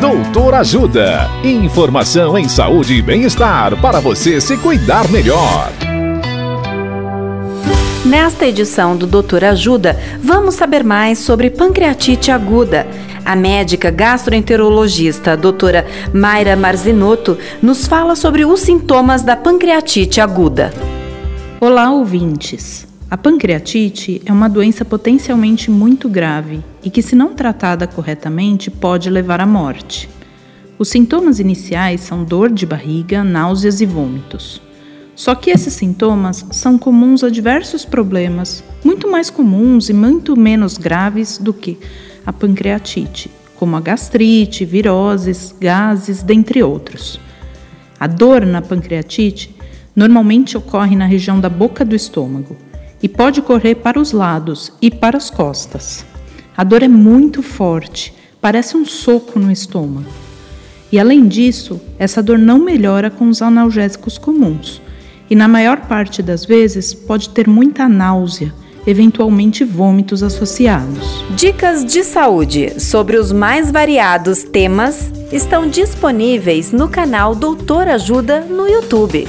Doutor Ajuda. Informação em saúde e bem-estar para você se cuidar melhor. Nesta edição do Doutor Ajuda, vamos saber mais sobre pancreatite aguda. A médica gastroenterologista a doutora Mayra Marzinotto nos fala sobre os sintomas da pancreatite aguda. Olá, ouvintes! A pancreatite é uma doença potencialmente muito grave e que, se não tratada corretamente, pode levar à morte. Os sintomas iniciais são dor de barriga, náuseas e vômitos. Só que esses sintomas são comuns a diversos problemas, muito mais comuns e muito menos graves do que a pancreatite, como a gastrite, viroses, gases, dentre outros. A dor na pancreatite normalmente ocorre na região da boca do estômago e pode correr para os lados e para as costas. A dor é muito forte, parece um soco no estômago. E além disso, essa dor não melhora com os analgésicos comuns, e na maior parte das vezes pode ter muita náusea, eventualmente vômitos associados. Dicas de saúde sobre os mais variados temas estão disponíveis no canal Doutor Ajuda no YouTube.